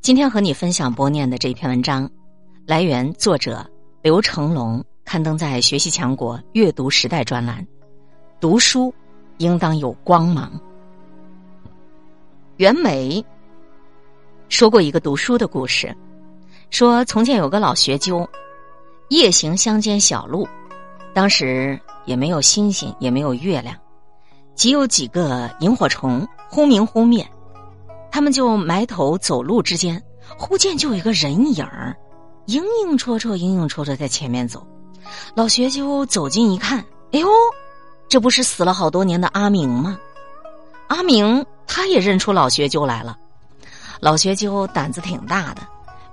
今天和你分享播念的这篇文章，来源作者刘成龙，刊登在《学习强国阅读时代》专栏。读书应当有光芒。袁枚说过一个读书的故事，说从前有个老学究，夜行乡间小路，当时也没有星星，也没有月亮，只有几个萤火虫忽明忽灭。他们就埋头走路之间，忽见就有一个人影儿，影影绰绰、影影绰绰在前面走。老学究走近一看，哎呦，这不是死了好多年的阿明吗？阿明他也认出老学究来了。老学究胆子挺大的，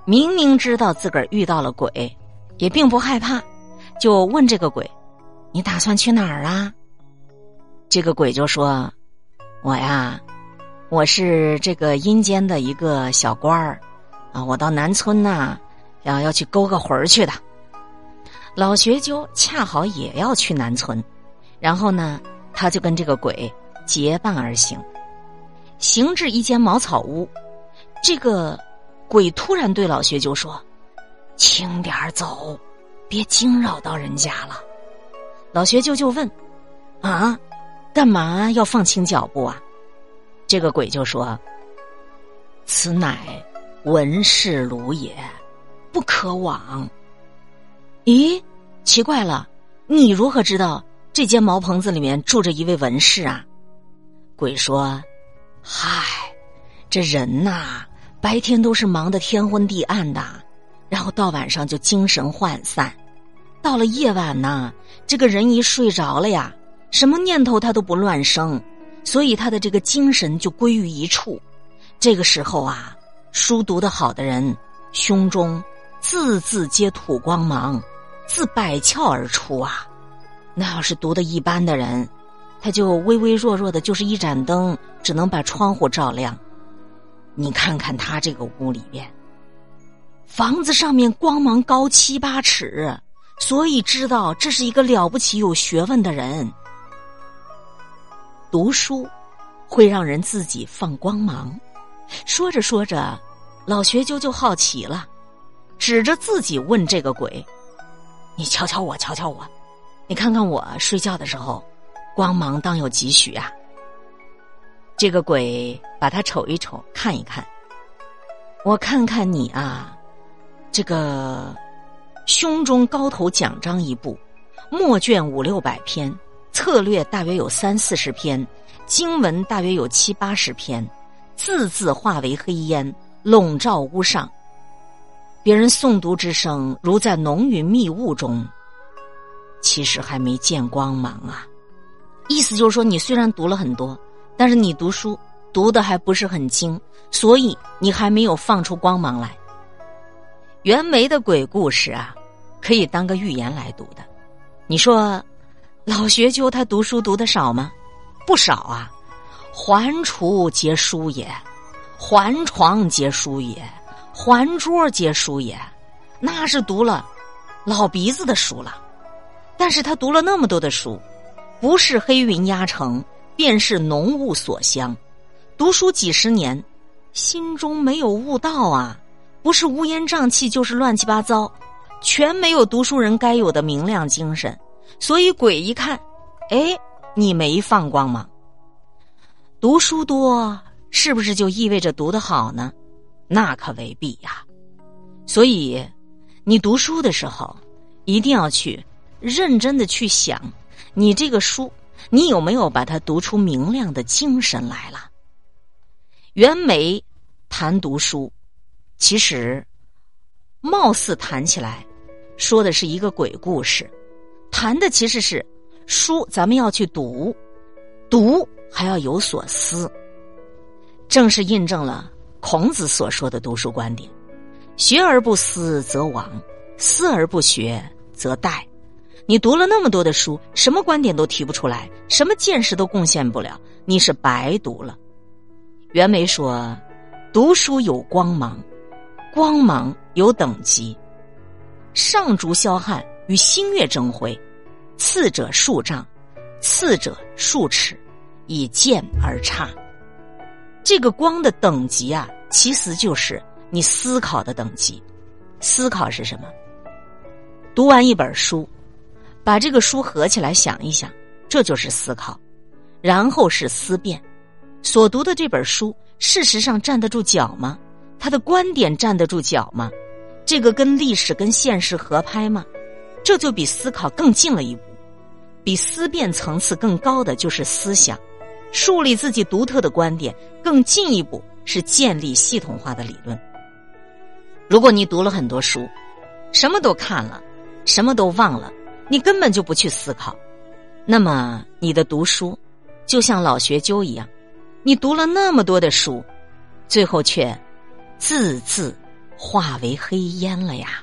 明明知道自个儿遇到了鬼，也并不害怕，就问这个鬼：“你打算去哪儿啊？”这个鬼就说：“我呀。”我是这个阴间的一个小官儿，啊，我到南村呐，要要去勾个魂儿去的。老学究恰好也要去南村，然后呢，他就跟这个鬼结伴而行，行至一间茅草屋，这个鬼突然对老学究说：“轻点儿走，别惊扰到人家了。”老学究就问：“啊，干嘛要放轻脚步啊？”这个鬼就说：“此乃文士庐也，不可往。”咦，奇怪了，你如何知道这间茅棚子里面住着一位文士啊？鬼说：“嗨，这人呐，白天都是忙得天昏地暗的，然后到晚上就精神涣散，到了夜晚呢，这个人一睡着了呀，什么念头他都不乱生。”所以他的这个精神就归于一处，这个时候啊，书读得好的人胸中字字皆吐光芒，自百窍而出啊。那要是读的一般的人，他就微微弱弱的，就是一盏灯，只能把窗户照亮。你看看他这个屋里边，房子上面光芒高七八尺，所以知道这是一个了不起、有学问的人。读书会让人自己放光芒。说着说着，老学究就好奇了，指着自己问这个鬼：“你瞧瞧我，瞧瞧我，你看看我睡觉的时候，光芒当有几许啊？”这个鬼把他瞅一瞅，看一看，我看看你啊，这个胸中高头奖章一部，墨卷五六百篇。策略大约有三四十篇，经文大约有七八十篇，字字化为黑烟，笼罩屋上。别人诵读之声如在浓云密雾中，其实还没见光芒啊。意思就是说，你虽然读了很多，但是你读书读的还不是很精，所以你还没有放出光芒来。袁枚的鬼故事啊，可以当个寓言来读的。你说。老学究他读书读的少吗？不少啊！环厨皆书也，环床皆书也，环桌皆书也，那是读了老鼻子的书了。但是他读了那么多的书，不是黑云压城，便是浓雾锁乡。读书几十年，心中没有悟道啊！不是乌烟瘴气，就是乱七八糟，全没有读书人该有的明亮精神。所以鬼一看，哎，你没放光芒。读书多是不是就意味着读得好呢？那可未必呀。所以，你读书的时候，一定要去认真的去想，你这个书，你有没有把它读出明亮的精神来了？袁枚谈读书，其实貌似谈起来，说的是一个鬼故事。谈的其实是书，咱们要去读，读还要有所思。正是印证了孔子所说的读书观点：学而不思则罔，思而不学则殆。你读了那么多的书，什么观点都提不出来，什么见识都贡献不了，你是白读了。袁枚说：“读书有光芒，光芒有等级，上竹霄汉。”与星月争辉，次者数丈，次者数尺，以渐而差。这个光的等级啊，其实就是你思考的等级。思考是什么？读完一本书，把这个书合起来想一想，这就是思考。然后是思辨，所读的这本书事实上站得住脚吗？他的观点站得住脚吗？这个跟历史跟现实合拍吗？这就比思考更近了一步。比思辨层次更高的就是思想，树立自己独特的观点。更进一步是建立系统化的理论。如果你读了很多书，什么都看了，什么都忘了，你根本就不去思考，那么你的读书就像老学究一样，你读了那么多的书，最后却字字化为黑烟了呀！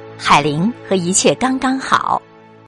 海林”和一切刚刚好。